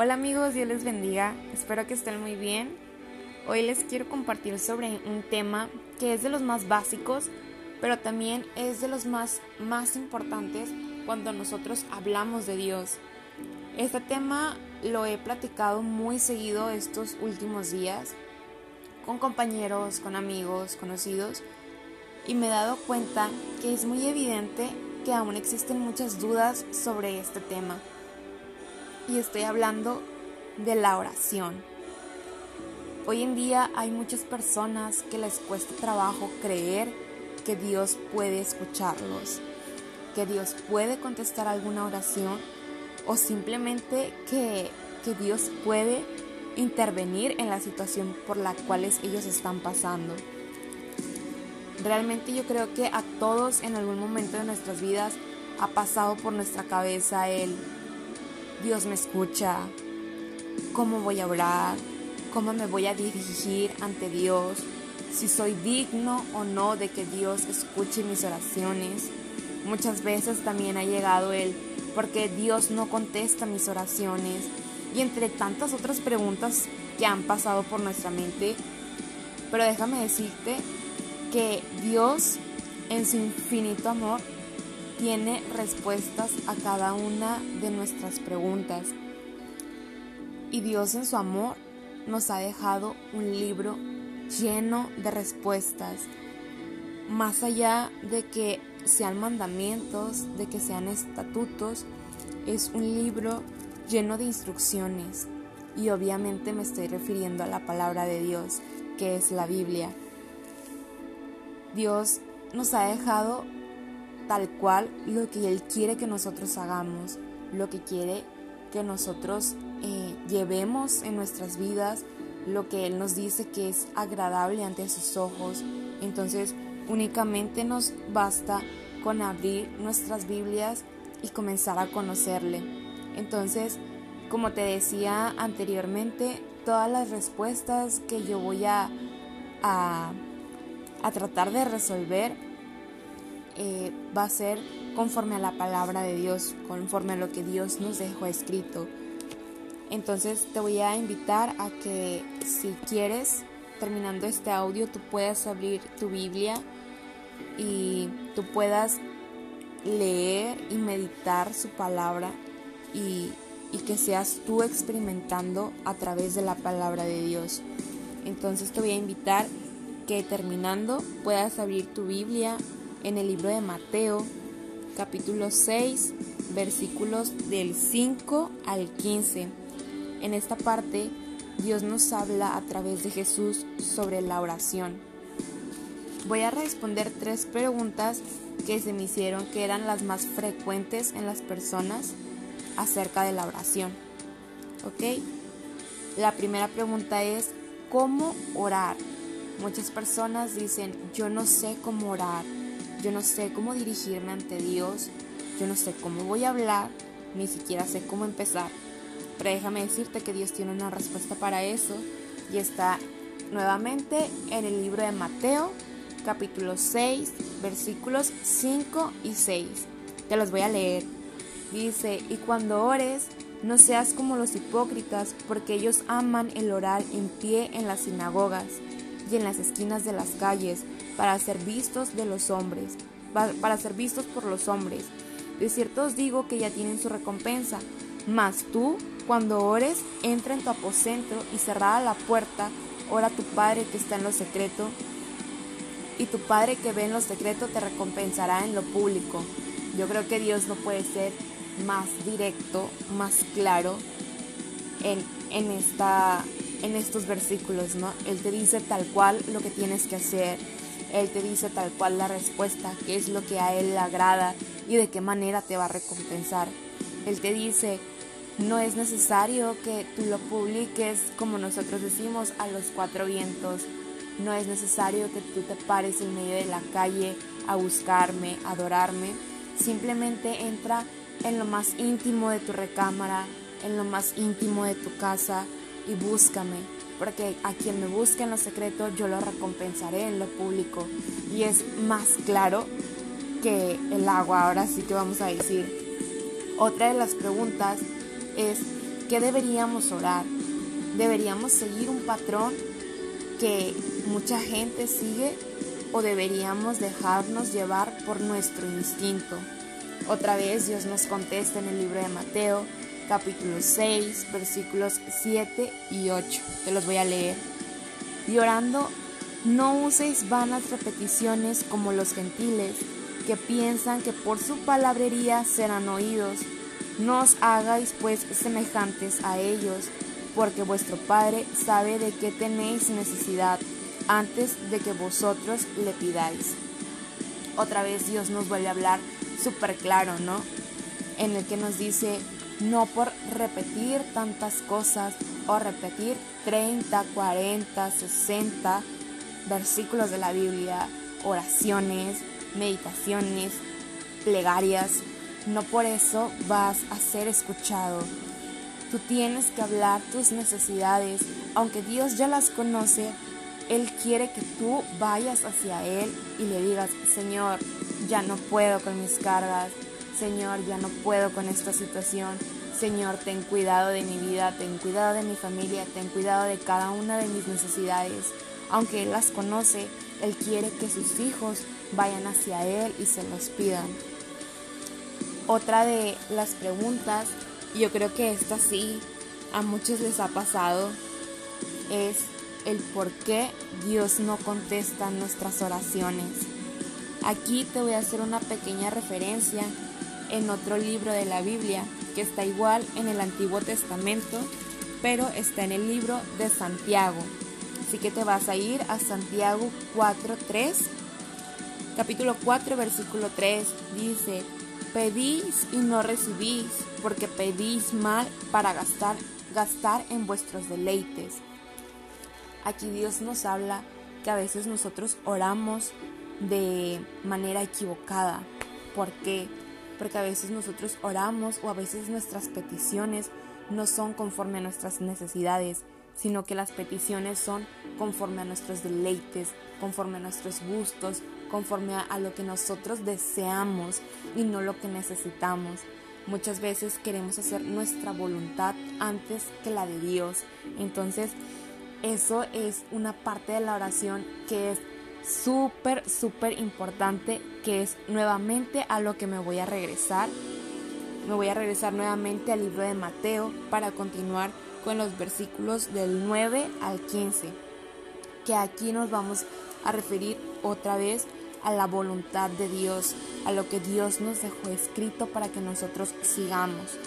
Hola amigos, Dios les bendiga, espero que estén muy bien. Hoy les quiero compartir sobre un tema que es de los más básicos, pero también es de los más, más importantes cuando nosotros hablamos de Dios. Este tema lo he platicado muy seguido estos últimos días con compañeros, con amigos, conocidos, y me he dado cuenta que es muy evidente que aún existen muchas dudas sobre este tema. Y estoy hablando de la oración. Hoy en día hay muchas personas que les cuesta trabajo creer que Dios puede escucharlos, que Dios puede contestar alguna oración o simplemente que, que Dios puede intervenir en la situación por la cual ellos están pasando. Realmente yo creo que a todos en algún momento de nuestras vidas ha pasado por nuestra cabeza el Dios me escucha, cómo voy a orar, cómo me voy a dirigir ante Dios, si soy digno o no de que Dios escuche mis oraciones. Muchas veces también ha llegado el porque Dios no contesta mis oraciones y entre tantas otras preguntas que han pasado por nuestra mente. Pero déjame decirte que Dios en su infinito amor tiene respuestas a cada una de nuestras preguntas. Y Dios en su amor nos ha dejado un libro lleno de respuestas, más allá de que sean mandamientos, de que sean estatutos, es un libro lleno de instrucciones. Y obviamente me estoy refiriendo a la palabra de Dios, que es la Biblia. Dios nos ha dejado tal cual lo que Él quiere que nosotros hagamos, lo que quiere que nosotros eh, llevemos en nuestras vidas, lo que Él nos dice que es agradable ante sus ojos. Entonces únicamente nos basta con abrir nuestras Biblias y comenzar a conocerle. Entonces, como te decía anteriormente, todas las respuestas que yo voy a, a a tratar de resolver eh, va a ser conforme a la palabra de Dios, conforme a lo que Dios nos dejó escrito. Entonces te voy a invitar a que si quieres, terminando este audio, tú puedas abrir tu Biblia y tú puedas leer y meditar su palabra y, y que seas tú experimentando a través de la palabra de Dios. Entonces te voy a invitar que terminando puedas abrir tu Biblia en el libro de Mateo, capítulo 6, versículos del 5 al 15. En esta parte, Dios nos habla a través de Jesús sobre la oración. Voy a responder tres preguntas que se me hicieron que eran las más frecuentes en las personas acerca de la oración. ¿Ok? La primera pregunta es, ¿cómo orar? Muchas personas dicen, yo no sé cómo orar, yo no sé cómo dirigirme ante Dios, yo no sé cómo voy a hablar, ni siquiera sé cómo empezar. Pero déjame decirte que Dios tiene una respuesta para eso y está nuevamente en el libro de Mateo, capítulo 6, versículos 5 y 6. Te los voy a leer. Dice, y cuando ores, no seas como los hipócritas, porque ellos aman el orar en pie en las sinagogas y en las esquinas de las calles para ser vistos de los hombres, para ser vistos por los hombres. De cierto os digo que ya tienen su recompensa. Mas tú, cuando ores, entra en tu aposento y cerrada la puerta, ora a tu Padre que está en lo secreto, y tu Padre que ve en lo secreto te recompensará en lo público. Yo creo que Dios no puede ser más directo, más claro en, en esta en estos versículos, ¿no? Él te dice tal cual lo que tienes que hacer, Él te dice tal cual la respuesta, qué es lo que a Él le agrada y de qué manera te va a recompensar. Él te dice, no es necesario que tú lo publiques como nosotros decimos a los cuatro vientos. No es necesario que tú te pares en medio de la calle a buscarme, adorarme. Simplemente entra en lo más íntimo de tu recámara, en lo más íntimo de tu casa y búscame, porque a quien me busque en lo secreto yo lo recompensaré en lo público. Y es más claro que el agua, ahora sí que vamos a decir. Otra de las preguntas es que deberíamos orar. Deberíamos seguir un patrón que mucha gente sigue o deberíamos dejarnos llevar por nuestro instinto. Otra vez Dios nos contesta en el libro de Mateo, capítulo 6, versículos 7 y 8. Te los voy a leer. Y orando, no uséis vanas repeticiones como los gentiles, que piensan que por su palabrería serán oídos. No os hagáis pues semejantes a ellos, porque vuestro Padre sabe de qué tenéis necesidad antes de que vosotros le pidáis. Otra vez Dios nos vuelve a hablar súper claro, ¿no? En el que nos dice, no por repetir tantas cosas o repetir 30, 40, 60 versículos de la Biblia, oraciones, meditaciones, plegarias, no por eso vas a ser escuchado. Tú tienes que hablar tus necesidades, aunque Dios ya las conoce, Él quiere que tú vayas hacia Él y le digas, Señor, ya no puedo con mis cargas, Señor, ya no puedo con esta situación, Señor, ten cuidado de mi vida, ten cuidado de mi familia, ten cuidado de cada una de mis necesidades. Aunque Él las conoce, Él quiere que sus hijos vayan hacia Él y se los pidan. Otra de las preguntas, y yo creo que esta sí a muchos les ha pasado, es el por qué Dios no contesta nuestras oraciones. Aquí te voy a hacer una pequeña referencia en otro libro de la Biblia, que está igual en el Antiguo Testamento, pero está en el libro de Santiago. Así que te vas a ir a Santiago 4.3. Capítulo 4, versículo 3 dice, pedís y no recibís, porque pedís mal para gastar, gastar en vuestros deleites. Aquí Dios nos habla que a veces nosotros oramos de manera equivocada. ¿Por qué? Porque a veces nosotros oramos o a veces nuestras peticiones no son conforme a nuestras necesidades, sino que las peticiones son conforme a nuestros deleites, conforme a nuestros gustos, conforme a, lo que nosotros deseamos y no lo que necesitamos. Muchas veces queremos hacer nuestra voluntad antes que la de Dios. Entonces, eso es una parte de la oración que es súper, súper importante, que es nuevamente a lo que me voy a regresar. Me voy a regresar nuevamente al libro de Mateo para continuar con los versículos del 9 al 15, que aquí nos vamos a referir otra vez a la voluntad de Dios, a lo que Dios nos dejó escrito para que nosotros sigamos.